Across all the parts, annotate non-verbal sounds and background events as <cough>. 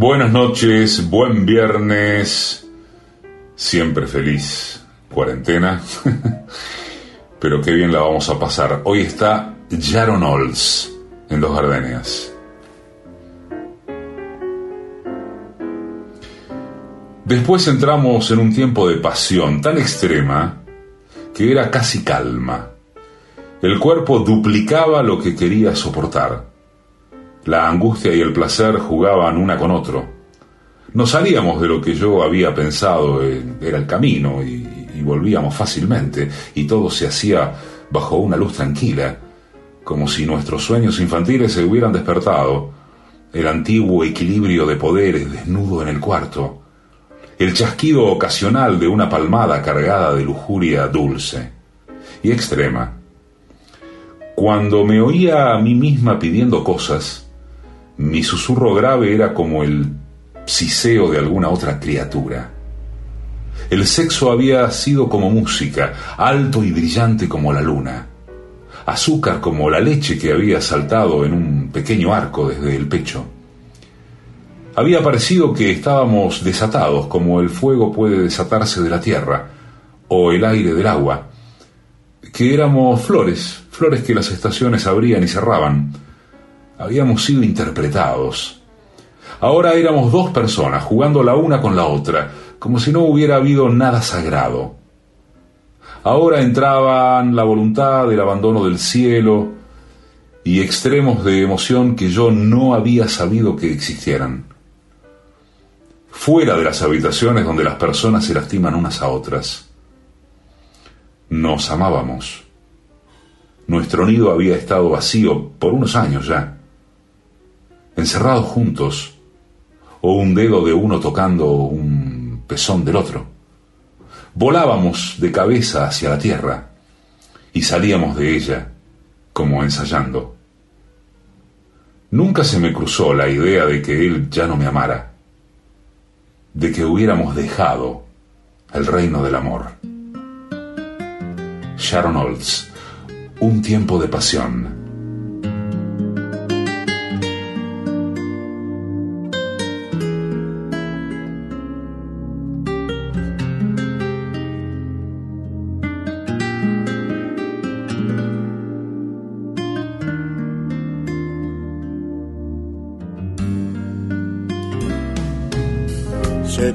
Buenas noches, buen viernes, siempre feliz cuarentena, <laughs> pero qué bien la vamos a pasar. Hoy está Jaron Olds en Los Gardenias. Después entramos en un tiempo de pasión tan extrema que era casi calma. El cuerpo duplicaba lo que quería soportar. La angustia y el placer jugaban una con otro. No salíamos de lo que yo había pensado era el camino y, volvíamos fácilmente y todo se hacía bajo una luz tranquila, como si nuestros sueños infantiles se hubieran despertado, el antiguo equilibrio de poderes desnudo en el cuarto, el chasquido ocasional de una palmada cargada de lujuria dulce y extrema. Cuando me oía a mí misma pidiendo cosas, mi susurro grave era como el siseo de alguna otra criatura. El sexo había sido como música, alto y brillante como la luna, azúcar como la leche que había saltado en un pequeño arco desde el pecho. Había parecido que estábamos desatados como el fuego puede desatarse de la tierra o el aire del agua, que éramos flores, flores que las estaciones abrían y cerraban, habíamos sido interpretados. Ahora éramos dos personas jugando la una con la otra, como si no hubiera habido nada sagrado. Ahora entraban la voluntad, el abandono del cielo y extremos de emoción que yo no había sabido que existieran. Fuera de las habitaciones donde las personas se lastiman unas a otras. Nos amábamos. Nuestro nido había estado vacío por unos años ya encerrados juntos, o un dedo de uno tocando un pezón del otro. Volábamos de cabeza hacia la tierra y salíamos de ella como ensayando. Nunca se me cruzó la idea de que él ya no me amara, de que hubiéramos dejado el reino del amor. Sharon Olds, Un tiempo de pasión.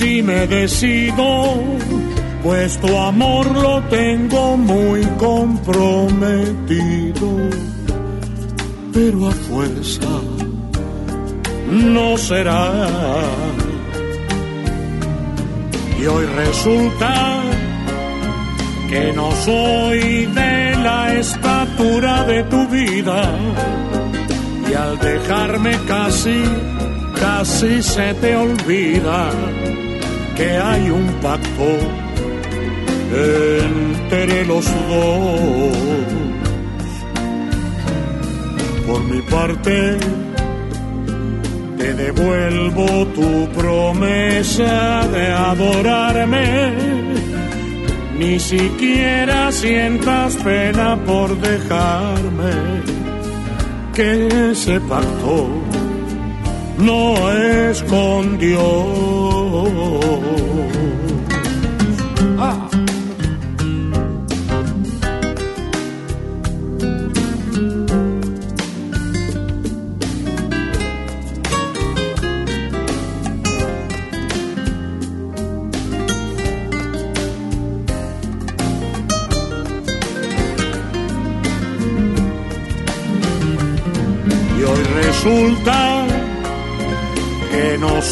si me decido, pues tu amor lo tengo muy comprometido, pero a fuerza no será. Y hoy resulta que no soy de la estatura de tu vida. Y al dejarme casi, casi se te olvida que hay un pacto entre los dos. Por mi parte, te devuelvo tu promesa de adorarme. Ni siquiera sientas pena por dejarme que ese pacto no es con Dios. Y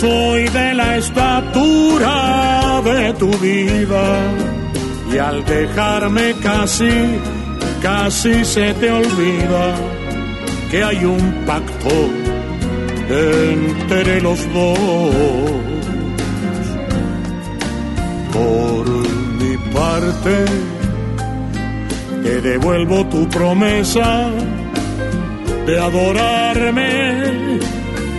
soy de la estatura de tu vida y al dejarme casi, casi se te olvida que hay un pacto entre los dos. Por mi parte, te devuelvo tu promesa de adorarme.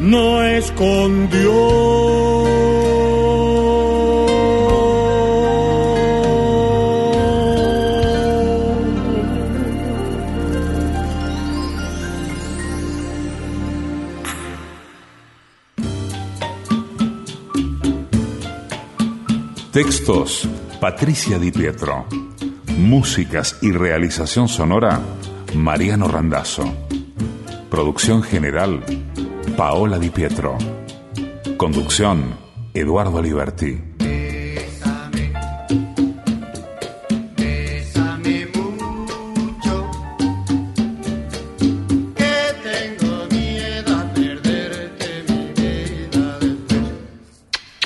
no es con Dios. Textos, Patricia Di Pietro. Músicas y realización sonora, Mariano Randazzo. Producción general, Paola Di Pietro. Conducción, Eduardo Liberti.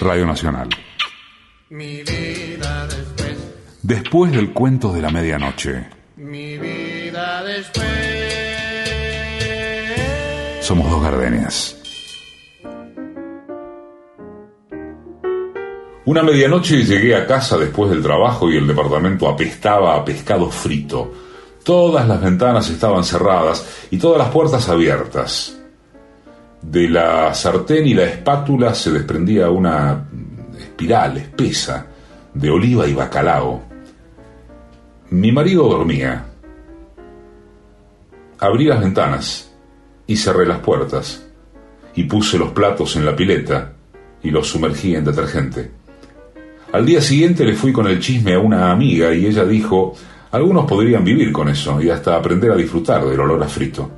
Radio Nacional. Después del cuento de la medianoche. Somos dos gardenias. Una medianoche llegué a casa después del trabajo y el departamento apestaba a pescado frito. Todas las ventanas estaban cerradas y todas las puertas abiertas. De la sartén y la espátula se desprendía una espiral espesa de oliva y bacalao. Mi marido dormía. Abrí las ventanas y cerré las puertas y puse los platos en la pileta y los sumergí en detergente. Al día siguiente le fui con el chisme a una amiga y ella dijo, algunos podrían vivir con eso y hasta aprender a disfrutar del olor a frito.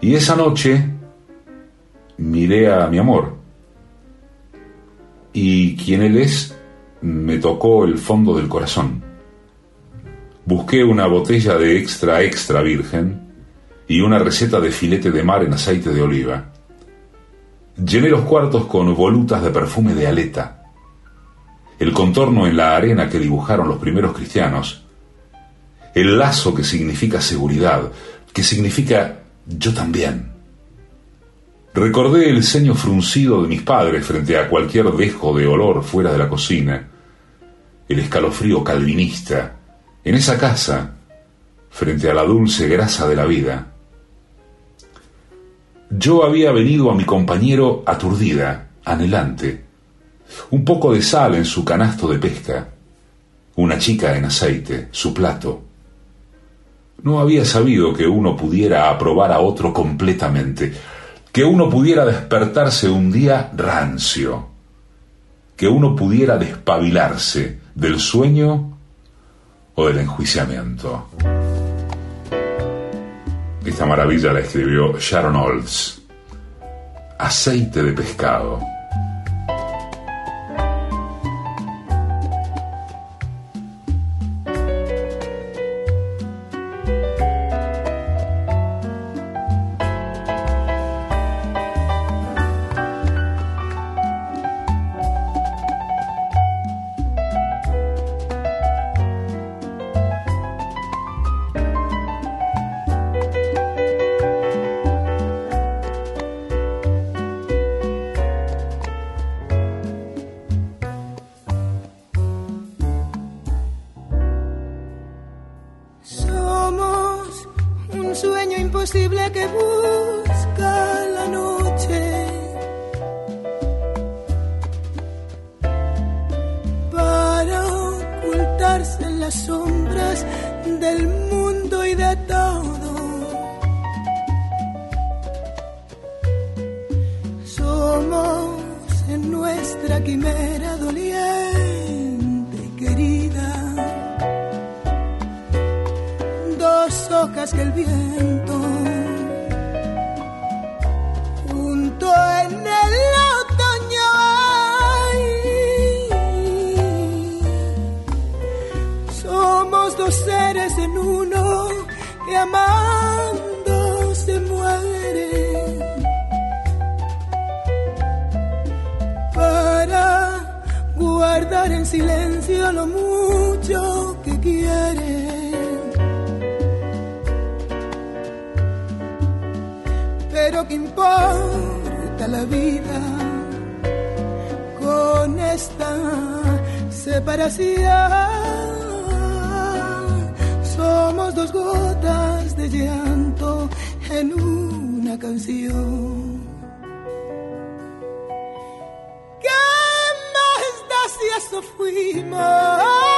Y esa noche miré a mi amor y quien él es me tocó el fondo del corazón. Busqué una botella de extra extra virgen y una receta de filete de mar en aceite de oliva. Llené los cuartos con volutas de perfume de aleta. El contorno en la arena que dibujaron los primeros cristianos. El lazo que significa seguridad, que significa yo también. Recordé el ceño fruncido de mis padres frente a cualquier dejo de olor fuera de la cocina, el escalofrío calvinista en esa casa, frente a la dulce grasa de la vida, yo había venido a mi compañero aturdida, anhelante, un poco de sal en su canasto de pesca, una chica en aceite, su plato. No había sabido que uno pudiera aprobar a otro completamente, que uno pudiera despertarse un día rancio, que uno pudiera despabilarse del sueño o del enjuiciamiento. Esta maravilla la escribió Sharon Olds. Aceite de pescado. En silencio lo mucho que quieren. Pero que importa la vida con esta separación somos dos gotas de llanto en una canción. we must.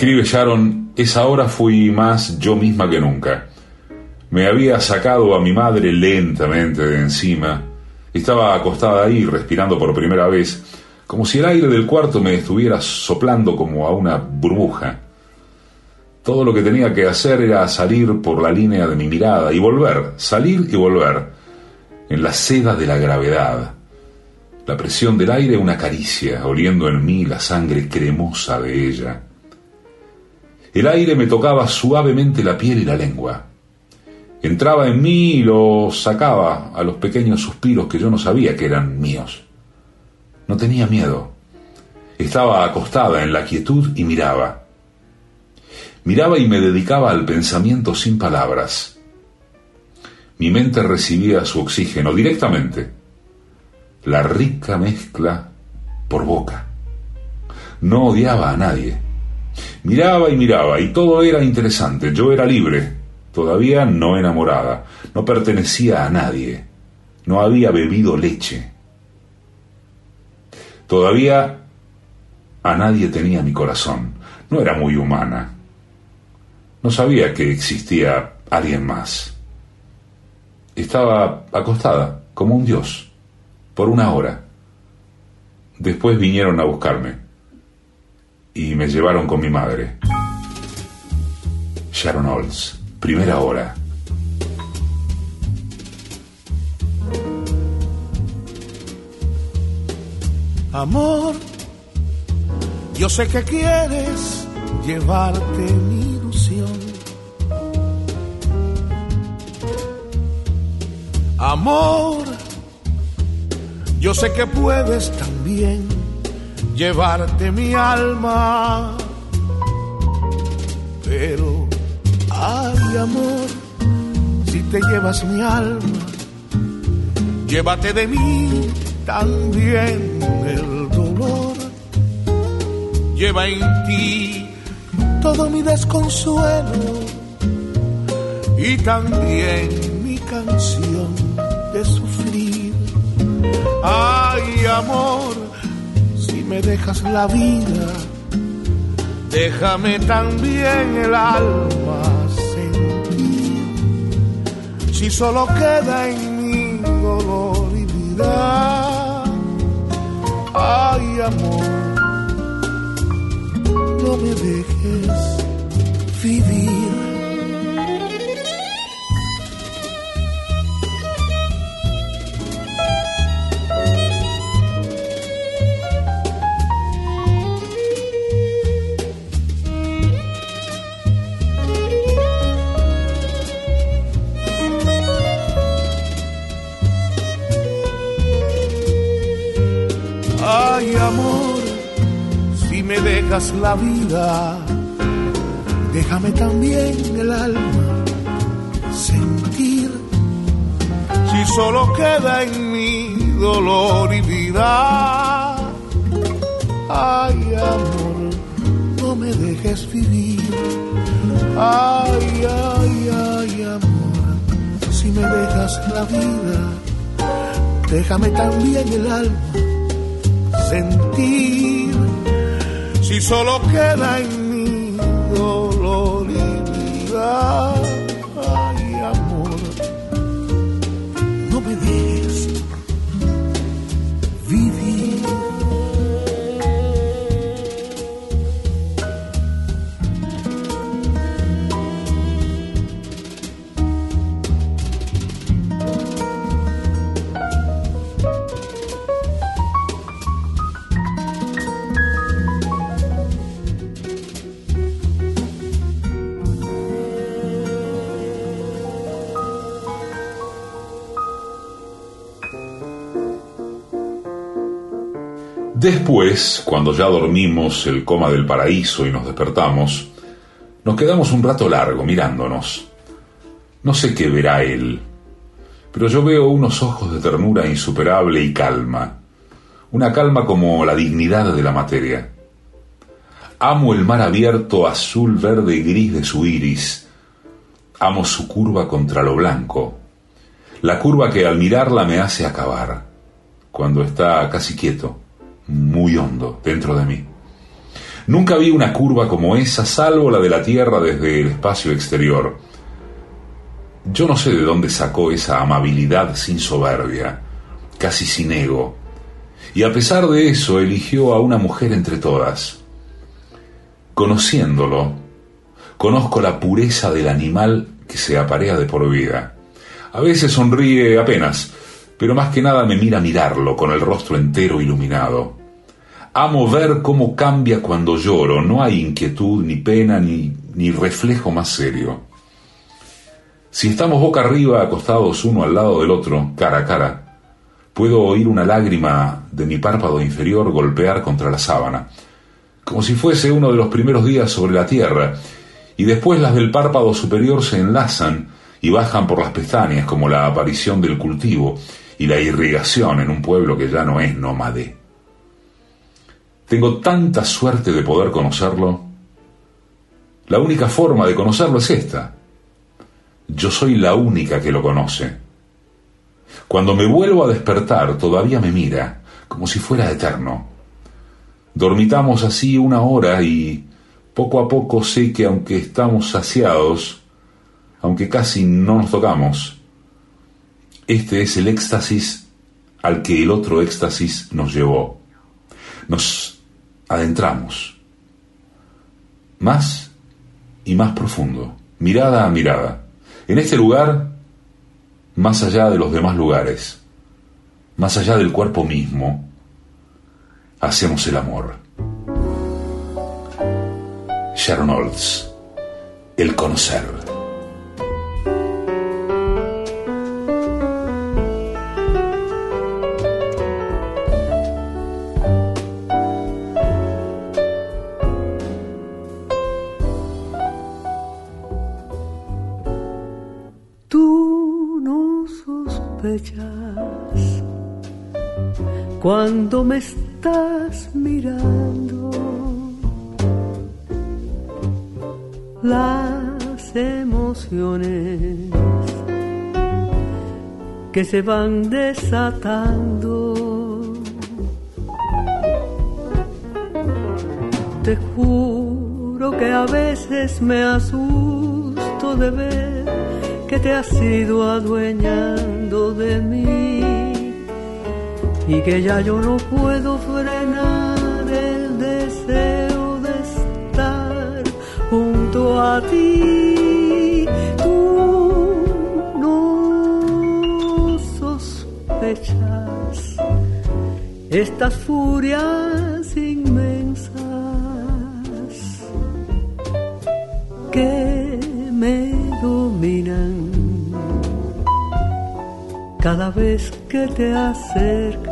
Escribe Sharon, esa hora fui más yo misma que nunca. Me había sacado a mi madre lentamente de encima. Estaba acostada ahí, respirando por primera vez, como si el aire del cuarto me estuviera soplando como a una burbuja. Todo lo que tenía que hacer era salir por la línea de mi mirada y volver, salir y volver, en la seda de la gravedad. La presión del aire una caricia, oliendo en mí la sangre cremosa de ella. El aire me tocaba suavemente la piel y la lengua. Entraba en mí y lo sacaba a los pequeños suspiros que yo no sabía que eran míos. No tenía miedo. Estaba acostada en la quietud y miraba. Miraba y me dedicaba al pensamiento sin palabras. Mi mente recibía su oxígeno directamente. La rica mezcla por boca. No odiaba a nadie Miraba y miraba, y todo era interesante. Yo era libre, todavía no enamorada, no pertenecía a nadie, no había bebido leche. Todavía a nadie tenía mi corazón, no era muy humana. No sabía que existía alguien más. Estaba acostada, como un dios, por una hora. Después vinieron a buscarme y me llevaron con mi madre. Sharon Olds, primera hora. Amor, yo sé que quieres llevarte mi ilusión. Amor, yo sé que puedes también llevarte mi alma. Pero, ay amor, si te llevas mi alma, llévate de mí también el dolor. Lleva en ti todo mi desconsuelo y también mi canción de sufrir. Ay, amor, me dejas la vida, déjame también el alma sentir. Si solo queda en mí dolor y vida, ay, amor no me dejes vivir. Dejas la vida, déjame también el alma sentir. Si solo queda en mí dolor y vida, ay amor, no me dejes vivir. Ay, ay, ay, amor, si me dejas la vida, déjame también el alma sentir si solo queda en mí dolor y vida. Después, cuando ya dormimos el coma del paraíso y nos despertamos, nos quedamos un rato largo mirándonos. No sé qué verá él, pero yo veo unos ojos de ternura insuperable y calma, una calma como la dignidad de la materia. Amo el mar abierto azul, verde y gris de su iris. Amo su curva contra lo blanco, la curva que al mirarla me hace acabar, cuando está casi quieto muy hondo dentro de mí. Nunca vi una curva como esa, salvo la de la Tierra desde el espacio exterior. Yo no sé de dónde sacó esa amabilidad sin soberbia, casi sin ego, y a pesar de eso eligió a una mujer entre todas. Conociéndolo, conozco la pureza del animal que se aparea de por vida. A veces sonríe apenas, pero más que nada me mira mirarlo con el rostro entero iluminado. Amo ver cómo cambia cuando lloro, no hay inquietud, ni pena, ni, ni reflejo más serio. Si estamos boca arriba, acostados uno al lado del otro, cara a cara, puedo oír una lágrima de mi párpado inferior golpear contra la sábana, como si fuese uno de los primeros días sobre la tierra, y después las del párpado superior se enlazan y bajan por las pestañas como la aparición del cultivo y la irrigación en un pueblo que ya no es nómade. Tengo tanta suerte de poder conocerlo. La única forma de conocerlo es esta. Yo soy la única que lo conoce. Cuando me vuelvo a despertar todavía me mira, como si fuera eterno. Dormitamos así una hora y poco a poco sé que aunque estamos saciados, aunque casi no nos tocamos, este es el éxtasis al que el otro éxtasis nos llevó. Nos adentramos, más y más profundo, mirada a mirada, en este lugar, más allá de los demás lugares, más allá del cuerpo mismo, hacemos el amor. Sharon el conocer. Me estás mirando. las emociones que se van desatando. Te juro que a veces me asusto de ver que te has ido adueñando de mí y que ya yo no puedo frenar el deseo de estar junto a ti. Tú no sospechas estas furias inmensas que me dominan cada vez que te acercas.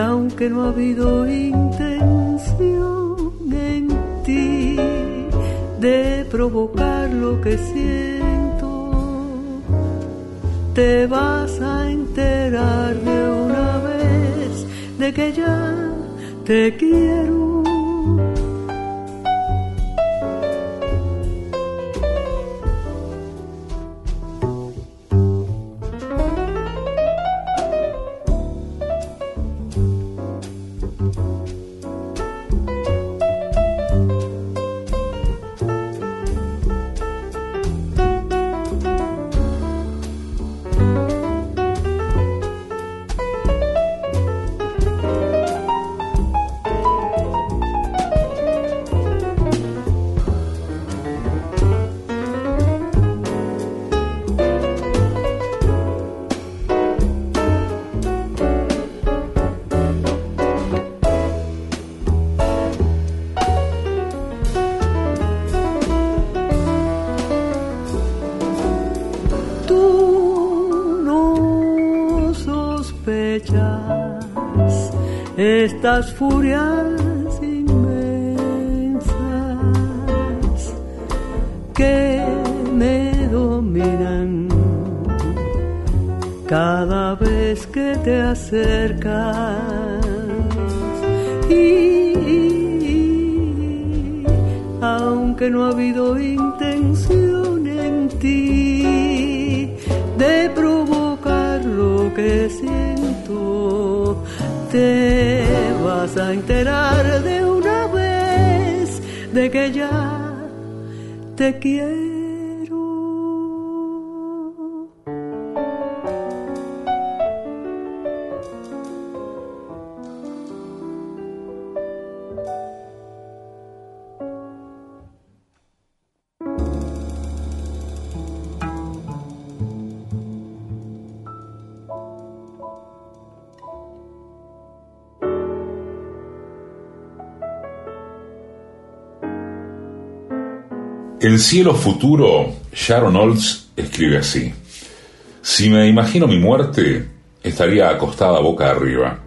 Aunque no ha habido intención en ti de provocar lo que siento, te vas a enterar de una vez de que ya te quiero estas furias inmensas que me dominan. Cada vez que te acercas y aunque no ha habido intención en ti de provocar lo que siento te vas a enterar de una vez de que ya te quiero. El cielo futuro, Sharon Olds escribe así. Si me imagino mi muerte, estaría acostada boca arriba,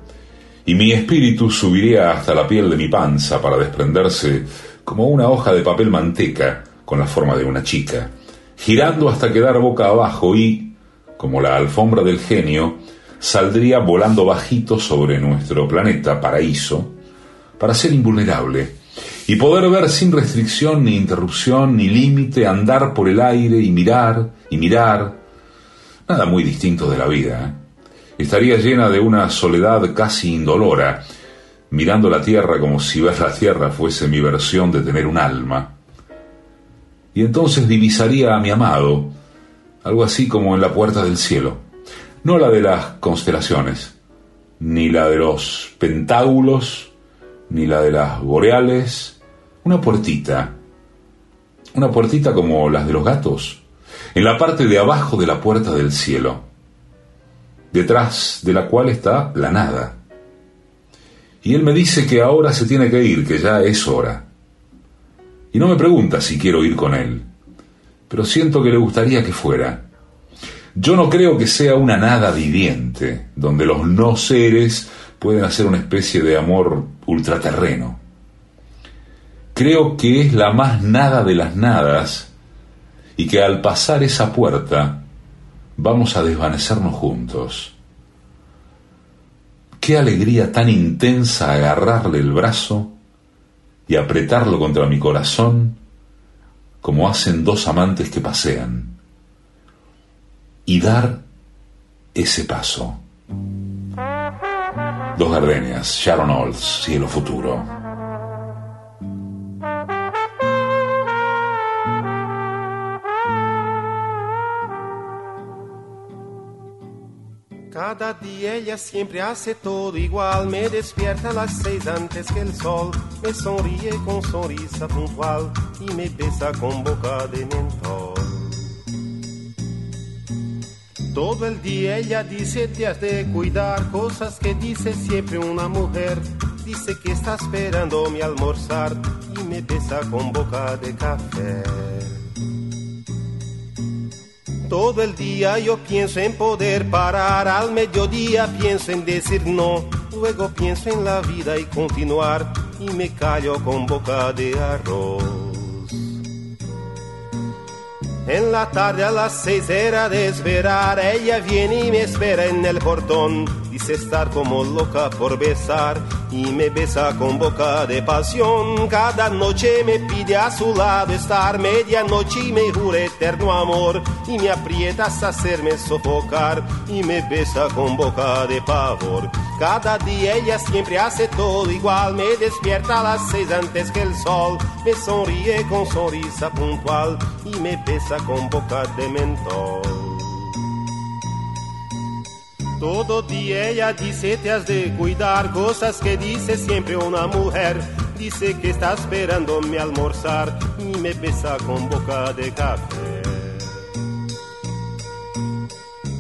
y mi espíritu subiría hasta la piel de mi panza para desprenderse como una hoja de papel manteca con la forma de una chica, girando hasta quedar boca abajo y, como la alfombra del genio, saldría volando bajito sobre nuestro planeta paraíso para ser invulnerable y poder ver sin restricción ni interrupción ni límite, andar por el aire y mirar y mirar. Nada muy distinto de la vida. ¿eh? Estaría llena de una soledad casi indolora, mirando la tierra como si ver la tierra fuese mi versión de tener un alma. Y entonces divisaría a mi amado, algo así como en la puerta del cielo, no la de las constelaciones, ni la de los pentágulos, ni la de las boreales, una puertita, una puertita como las de los gatos, en la parte de abajo de la puerta del cielo, detrás de la cual está la nada. Y él me dice que ahora se tiene que ir, que ya es hora. Y no me pregunta si quiero ir con él, pero siento que le gustaría que fuera. Yo no creo que sea una nada viviente, donde los no seres pueden hacer una especie de amor ultraterreno. Creo que es la más nada de las nadas y que al pasar esa puerta vamos a desvanecernos juntos. Qué alegría tan intensa agarrarle el brazo y apretarlo contra mi corazón como hacen dos amantes que pasean. Y dar ese paso. Dos gardenias, Sharon Olds, Cielo Futuro. Cada día ella siempre hace todo igual, me despierta a las seis antes que el sol, me sonríe con sonrisa puntual y me besa con boca de mentol. Todo el día ella dice te has de cuidar, cosas que dice siempre una mujer. Dice que está esperando mi almorzar y me besa con boca de café. Todo el día yo pienso en poder parar, al mediodía pienso en decir no, luego pienso en la vida y continuar y me callo con boca de arroz. En la tarde a las seis era de esperar, ella viene y me espera en el portón Dice estar como loca por besar y me besa con boca de pasión. Cada noche me pide a su lado estar medianoche y me jura eterno amor y me aprieta hasta hacerme sofocar y me besa con boca de pavor. Cada día ella siempre hace todo igual, me despierta a las seis antes que el sol, me sonríe con sonrisa puntual y me besa con boca de mentol. Todo día ella dice te has de cuidar, cosas que dice siempre una mujer. Dice que está esperando mi almorzar y me besa con boca de café.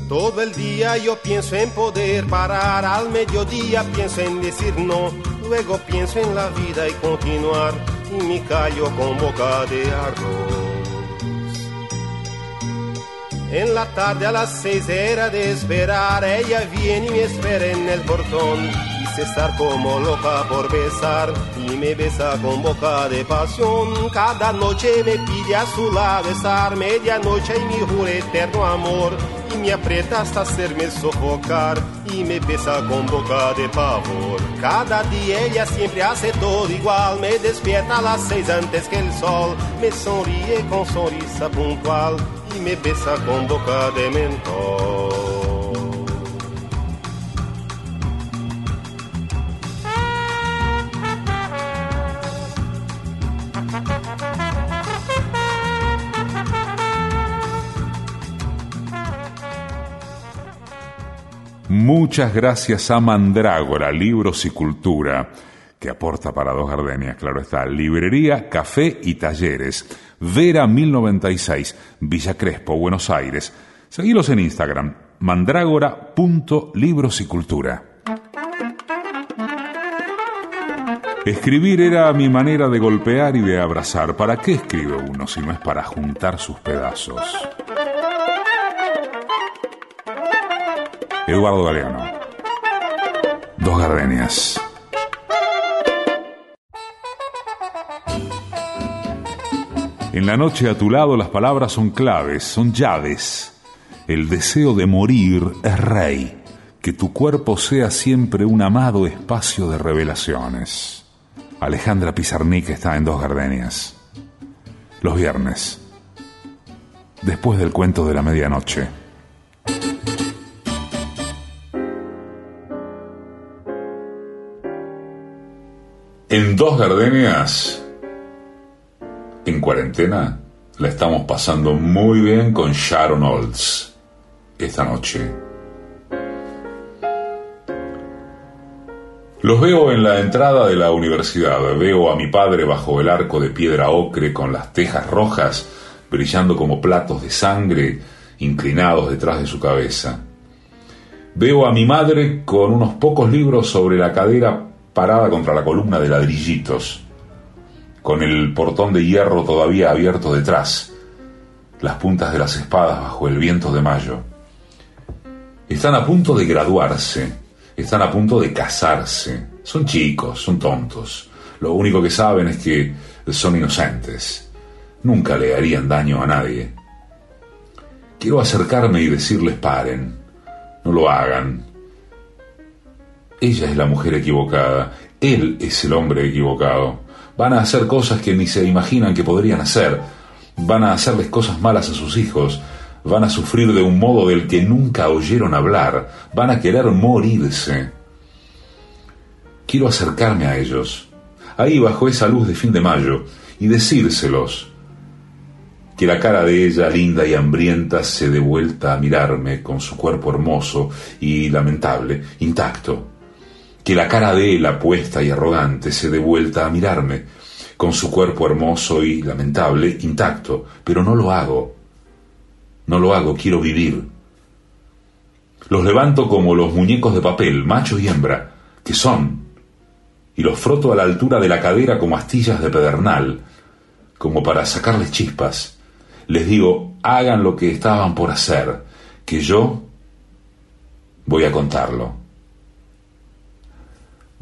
Todo el día yo pienso en poder parar, al mediodía pienso en decir no, luego pienso en la vida y continuar y me callo con boca de arroz. En la tarde a las seis era de esperar, ella viene y me espera en el portón. Dice estar como loca por besar y me besa con boca de pasión. Cada noche me pide a su lado estar, medianoche y mi jura eterno amor. Y me aprieta hasta hacerme sofocar y me besa con boca de pavor. Cada día ella siempre hace todo igual, me despierta a las seis antes que el sol, me sonríe con sonrisa puntual y me besa con boca de mentol. Muchas gracias a Mandrágora, Libros y Cultura, que aporta para dos gardenias, claro está, librería, café y talleres Vera 1096, Villa Crespo, Buenos Aires. Seguilos en Instagram, mandrágora.libros y cultura. Escribir era mi manera de golpear y de abrazar. ¿Para qué escribe uno si no es para juntar sus pedazos? Eduardo Galeano. Dos gardenias. En la noche a tu lado las palabras son claves, son llaves. El deseo de morir es rey. Que tu cuerpo sea siempre un amado espacio de revelaciones. Alejandra Pizarnik está en Dos Gardenias. Los viernes. Después del cuento de la medianoche. En Dos Gardenias en cuarentena la estamos pasando muy bien con Sharon Olds esta noche. Los veo en la entrada de la universidad, veo a mi padre bajo el arco de piedra ocre con las tejas rojas brillando como platos de sangre inclinados detrás de su cabeza. Veo a mi madre con unos pocos libros sobre la cadera parada contra la columna de ladrillitos con el portón de hierro todavía abierto detrás, las puntas de las espadas bajo el viento de mayo. Están a punto de graduarse, están a punto de casarse. Son chicos, son tontos. Lo único que saben es que son inocentes. Nunca le harían daño a nadie. Quiero acercarme y decirles paren, no lo hagan. ella es la mujer equivocada, él es el hombre equivocado. Van a hacer cosas que ni se imaginan que podrían hacer. Van a hacerles cosas malas a sus hijos. Van a sufrir de un modo del que nunca oyeron hablar. Van a querer morirse. Quiero acercarme a ellos, ahí bajo esa luz de fin de mayo, y decírselos que la cara de ella, linda y hambrienta, se dé vuelta a mirarme con su cuerpo hermoso y lamentable, intacto. Que la cara de él, apuesta y arrogante, se dé vuelta a mirarme con su cuerpo hermoso y lamentable, intacto. Pero no lo hago. No lo hago, quiero vivir. Los levanto como los muñecos de papel, macho y hembra, que son, y los froto a la altura de la cadera como astillas de pedernal, como para sacarles chispas les digo, hagan lo que estaban por hacer, que yo voy a contarlo.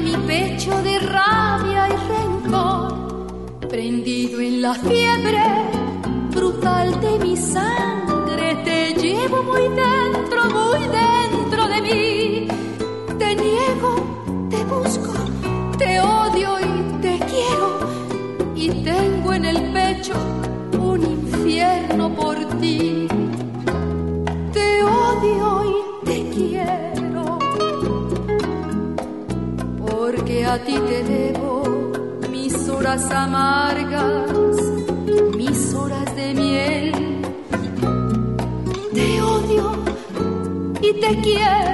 mi pecho de rabia y rencor, prendido en la fiebre brutal de mi sangre, te llevo muy dentro, muy dentro de mí. Te niego, te busco, te odio y te quiero, y tengo en el pecho a ti te debo mis horas amargas, mis horas de miel. Te odio y te quiero.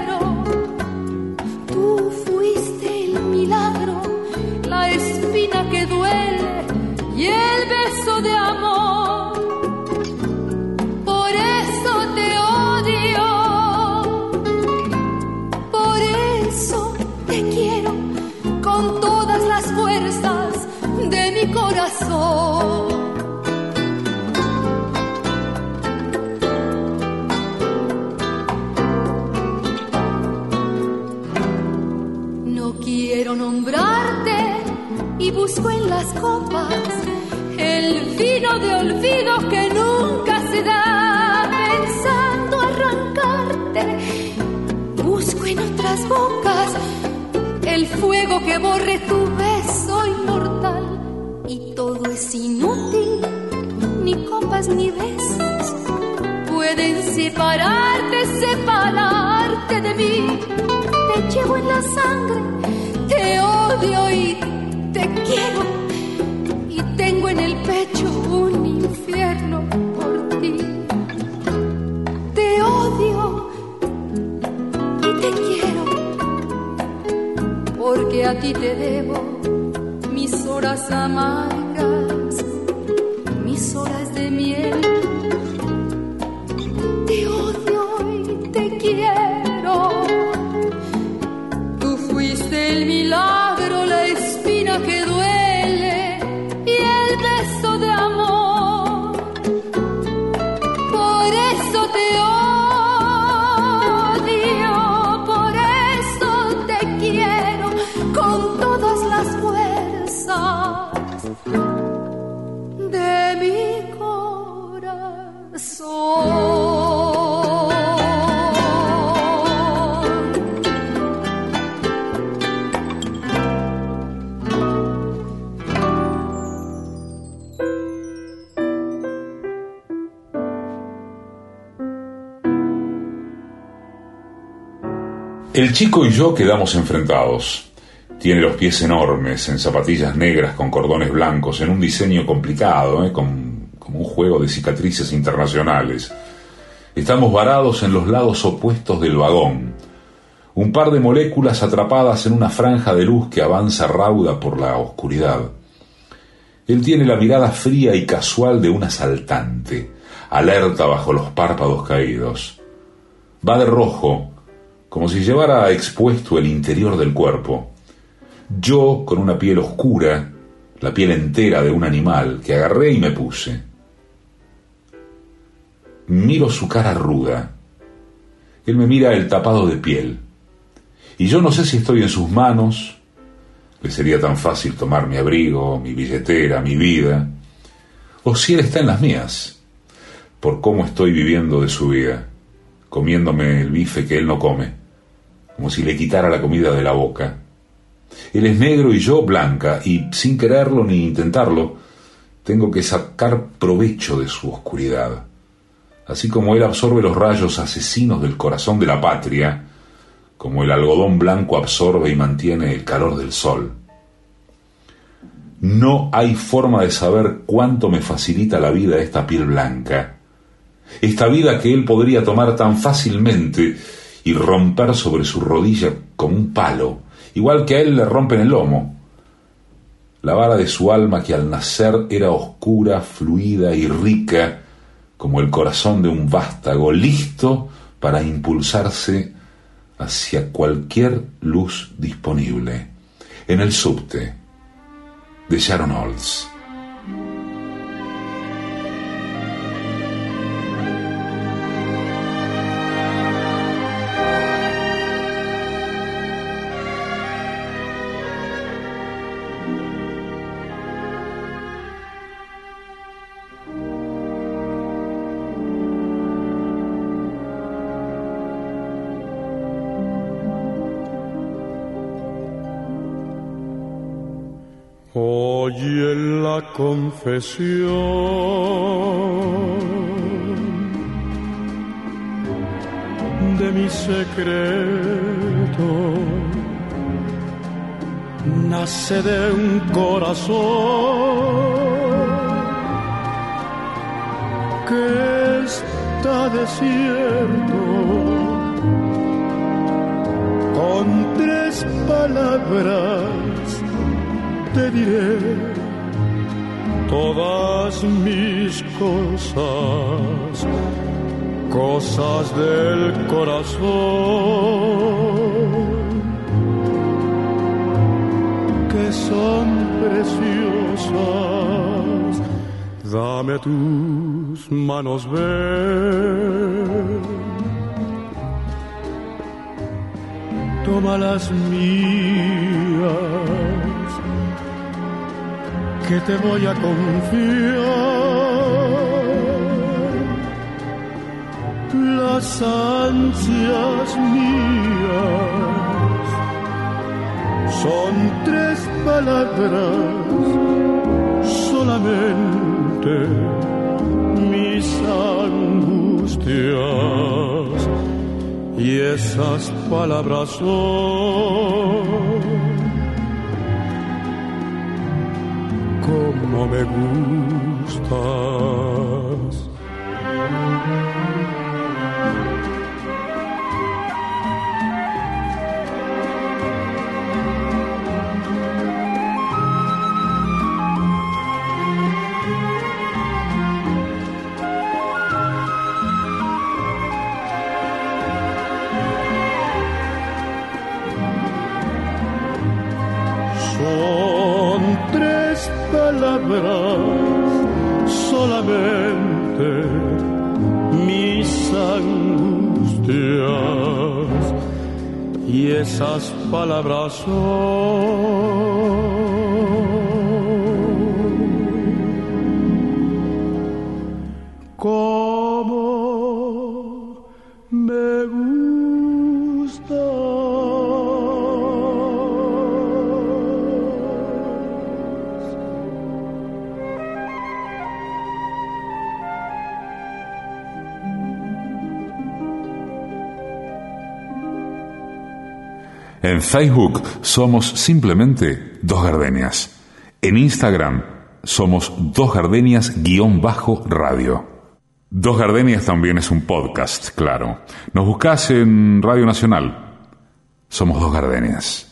El fuego que borre tu es inútil, ni copas ni besos pueden separarte, separarte de mí. Te llevo en la sangre, te odio y te quiero. Y tengo en el pecho un infierno por ti. Te odio porque a ti te debo mis horas amargas, El chico y yo quedamos enfrentados. Tiene los pies enormes, en zapatillas negras con cordones blancos, en un diseño complicado, ¿eh? como un juego de cicatrices internacionales. Estamos varados en los lados opuestos del vagón. Un par de moléculas atrapadas en una franja de luz que avanza rauda por la oscuridad. Él tiene la mirada fría y casual de un asaltante, alerta bajo los párpados caídos. Va de rojo, como si llevara expuesto el interior del cuerpo. Yo con una piel oscura, la piel entera de un animal, que agarré y me puse. Miro su cara ruda. Él me mira el tapado de piel. Y yo no sé si estoy en sus manos, le sería tan fácil tomar mi abrigo, mi billetera, mi vida, o si él está en las mías, por cómo estoy viviendo de su vida, comiéndome el bife que él no come, como si le quitara la comida de la boca. Él es negro y yo blanca, y sin quererlo ni intentarlo, tengo que sacar provecho de su oscuridad. Así como él absorbe los rayos asesinos del corazón de la patria, como el algodón blanco absorbe y mantiene el calor del sol. No hay forma de saber cuánto me facilita la vida esta piel blanca, esta vida que él podría tomar tan fácilmente y romper sobre su rodilla como un palo, igual que a él le rompen el lomo. La vara de su alma que al nacer era oscura, fluida y rica, como el corazón de un vástago, listo para impulsarse hacia cualquier luz disponible. En el subte de Sharon Olds. Confesión de mi secreto. Nace de un corazón que está desierto. Con tres palabras te diré todas mis cosas, cosas del corazón, que son preciosas. Dame tus manos, ven. Toma las mías que te voy a confiar. Las ansias mías son tres palabras solamente mis angustias y esas palabras son como me gustas. Solamente mis angustias y esas palabras son En Facebook somos simplemente Dos Gardenias. En Instagram somos Dos Gardenias-radio. Dos Gardenias también es un podcast, claro. Nos buscás en Radio Nacional. Somos Dos Gardenias.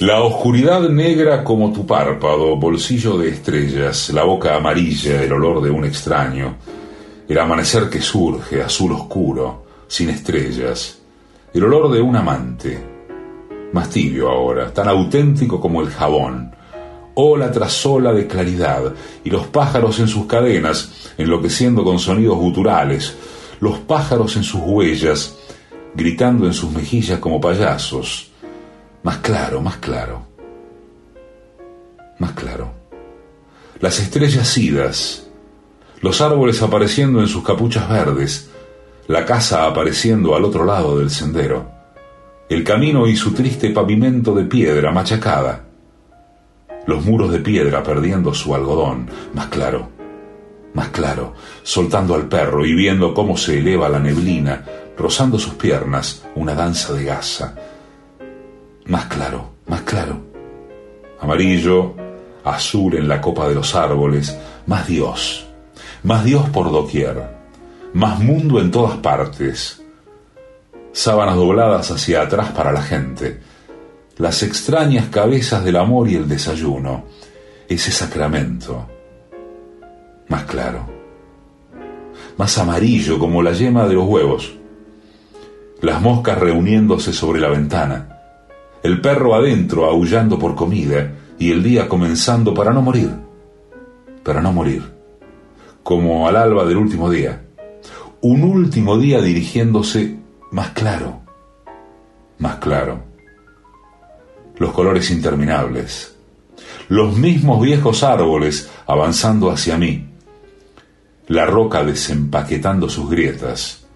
La oscuridad negra como tu párpado, bolsillo de estrellas, la boca amarilla, el olor de un extraño, el amanecer que surge, azul oscuro, sin estrellas, el olor de un amante, más tibio ahora, tan auténtico como el jabón, ola tras ola de claridad, y los pájaros en sus cadenas, enloqueciendo con sonidos guturales, los pájaros en sus huellas, gritando en sus mejillas como payasos, más claro, más claro. Más claro. Las estrellas idas, los árboles apareciendo en sus capuchas verdes, la casa apareciendo al otro lado del sendero, el camino y su triste pavimento de piedra machacada, los muros de piedra perdiendo su algodón, más claro, más claro, soltando al perro y viendo cómo se eleva la neblina, rozando sus piernas, una danza de gasa, más claro, más claro. Amarillo, azul en la copa de los árboles, más Dios, más Dios por doquier, más mundo en todas partes. Sábanas dobladas hacia atrás para la gente, las extrañas cabezas del amor y el desayuno, ese sacramento. Más claro, más amarillo como la yema de los huevos, las moscas reuniéndose sobre la ventana el perro adentro aullando por comida y el día comenzando para no morir, para no morir, como al alba del último día, un último día dirigiéndose más claro, más claro, los colores interminables, los mismos viejos árboles avanzando hacia mí, la roca desempaquetando sus grietas,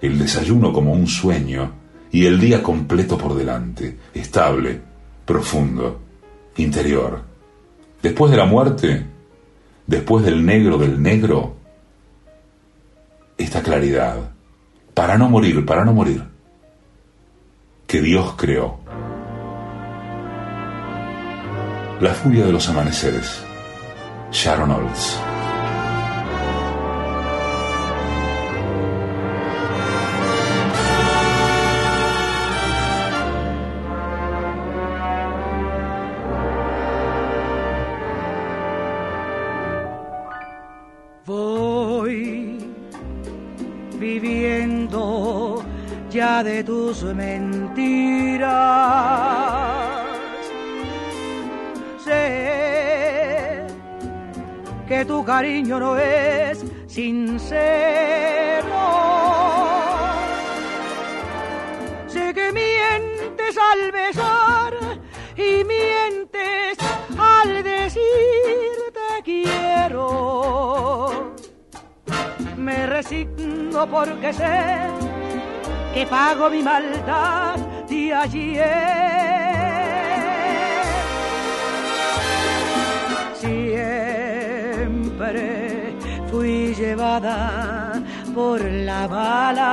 el desayuno como un sueño y el día completo por delante, estable, profundo, interior. Después de la muerte, después del negro del negro, esta claridad, para no morir, para no morir, que Dios creó. La furia de los amaneceres, Sharon Olds. De tus mentiras. Sé que tu cariño no es sincero. Sé que mientes al besar y mientes al decir te quiero. Me resigno porque sé que pago mi maldad de ayer. Siempre fui llevada por la bala.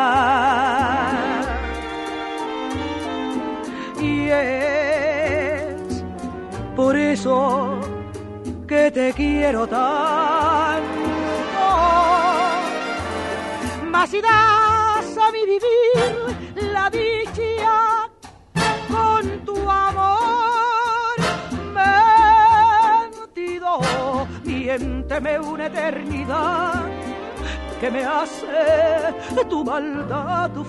Y es por eso que te quiero tanto. Más vivir la dicha con tu amor mentido. Miénteme una eternidad que me hace tu maldad tu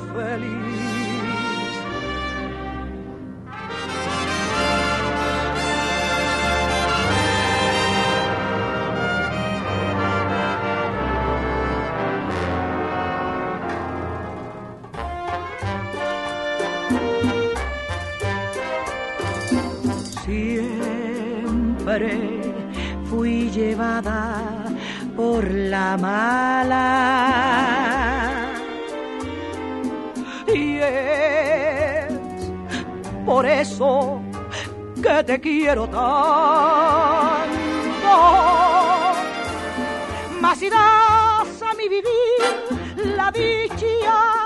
fui llevada por la mala. Y es por eso que te quiero tanto. Mas si das a mi vivir la dicha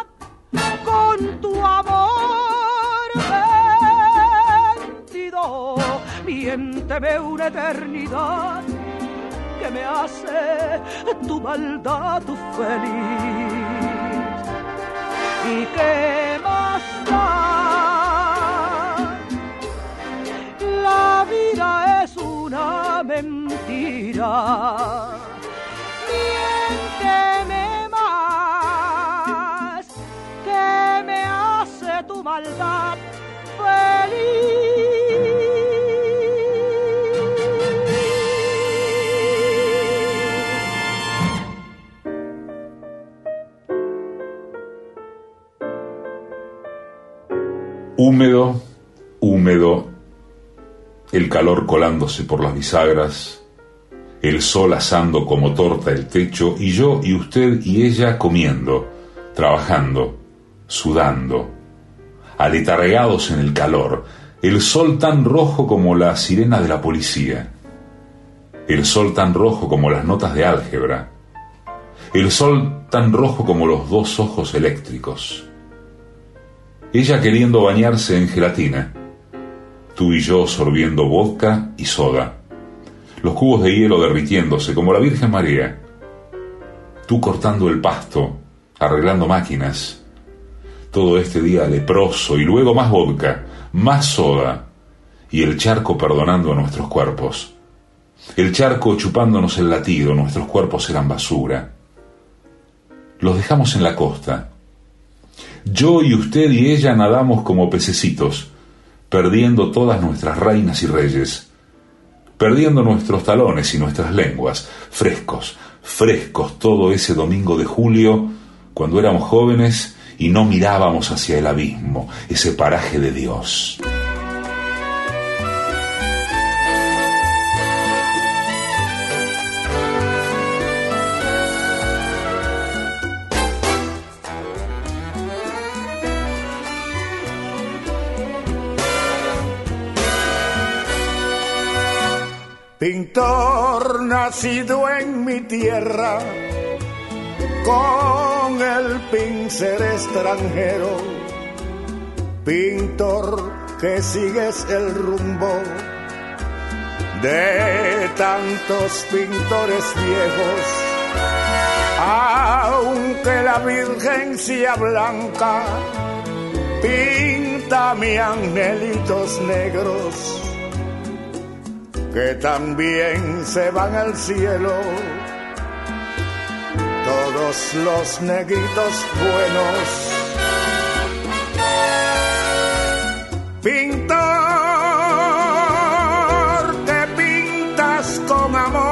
siénteme una eternidad que me hace tu maldad tu feliz. ¿Y qué más da? La vida es una mentira. Húmedo, húmedo, el calor colándose por las bisagras, el sol asando como torta el techo, y yo y usted y ella comiendo, trabajando, sudando, aletargados en el calor, el sol tan rojo como la sirena de la policía, el sol tan rojo como las notas de álgebra, el sol tan rojo como los dos ojos eléctricos ella queriendo bañarse en gelatina, tú y yo sorbiendo vodka y soda, los cubos de hielo derritiéndose como la Virgen María, tú cortando el pasto, arreglando máquinas, todo este día leproso y luego más vodka, más soda. Y el charco perdonando a nuestros cuerpos. El charco chupándonos el latido, nuestros cuerpos eran basura. Los dejamos en la costa, yo y usted y ella nadamos como pececitos, perdiendo todas nuestras reinas y reyes, perdiendo nuestros talones y nuestras lenguas, frescos, frescos todo ese domingo de julio, cuando éramos jóvenes y no mirábamos hacia el abismo, ese paraje de Dios. Pintor nacido en mi tierra, con el pincel extranjero, pintor que sigues el rumbo de tantos pintores viejos, aunque la Virgen sea blanca, pinta mi angelitos negros que también se van al cielo. Todos los negritos buenos. Pintor, te pintas con amor.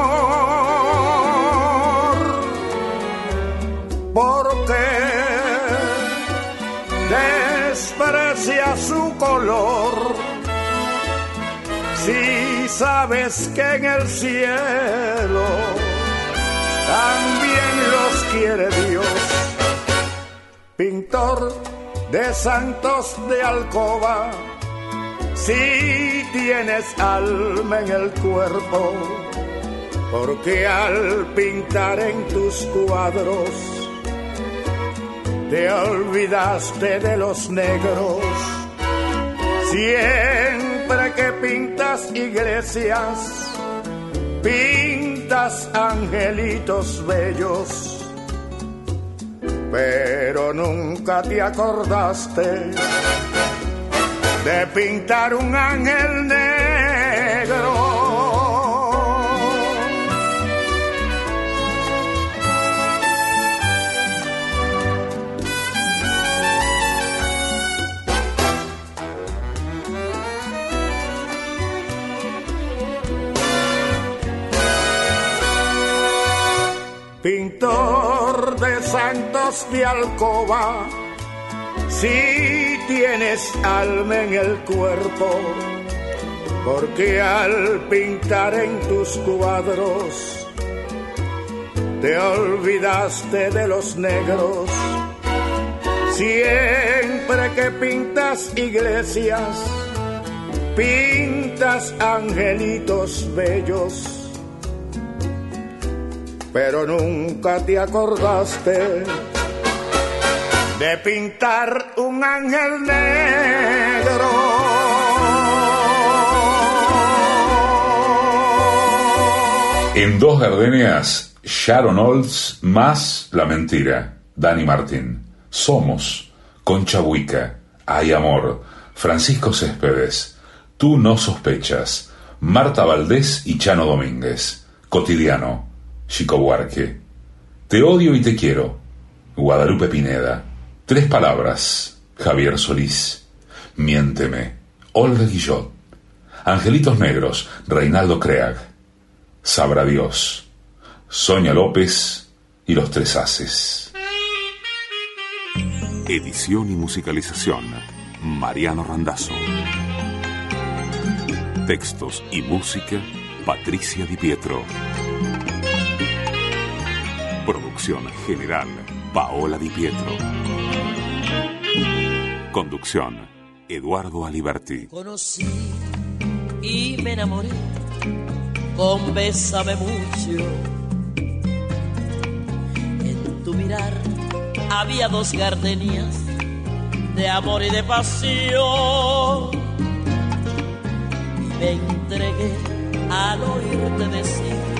Porque desprecia su color. Sabes que en el cielo también los quiere Dios. Pintor de santos de alcoba, si tienes alma en el cuerpo, porque al pintar en tus cuadros te olvidaste de los negros. Que pintas iglesias, pintas angelitos bellos, pero nunca te acordaste de pintar un ángel negro pintor de santos de alcoba, si tienes alma en el cuerpo, porque al pintar en tus cuadros te olvidaste de los negros. Siempre que pintas iglesias, pintas angelitos bellos pero nunca te acordaste de pintar un ángel negro. En dos gardenias, Sharon Olds más La Mentira, Dani Martín. Somos, Concha Buica, Hay Amor, Francisco Céspedes, Tú no sospechas, Marta Valdés y Chano Domínguez. Cotidiano, Chico Buarque. Te odio y te quiero. Guadalupe Pineda. Tres palabras. Javier Solís. Miénteme. Olga Guillot. Angelitos Negros. Reinaldo Creag. Sabrá Dios. Sonia López y los Tres Haces. Edición y musicalización. Mariano Randazzo. Textos y música. Patricia Di Pietro. Producción general, Paola Di Pietro. Conducción, Eduardo Aliberti. Conocí y me enamoré con Bésame mucho. En tu mirar había dos gardenias de amor y de pasión. Y me entregué al oírte decir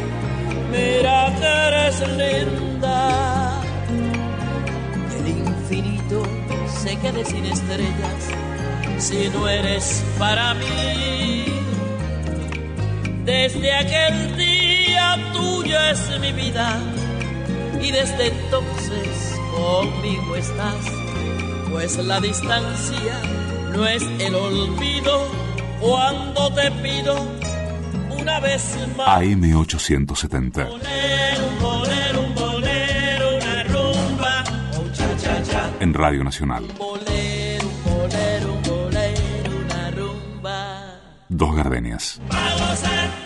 mira que eres linda. El infinito se quede sin estrellas si no eres para mí. Desde aquel día tuya es mi vida y desde entonces conmigo estás, pues la distancia no es el olvido cuando te pido una vez más. AM870. En Radio Nacional. Dos gardenias. Vamos a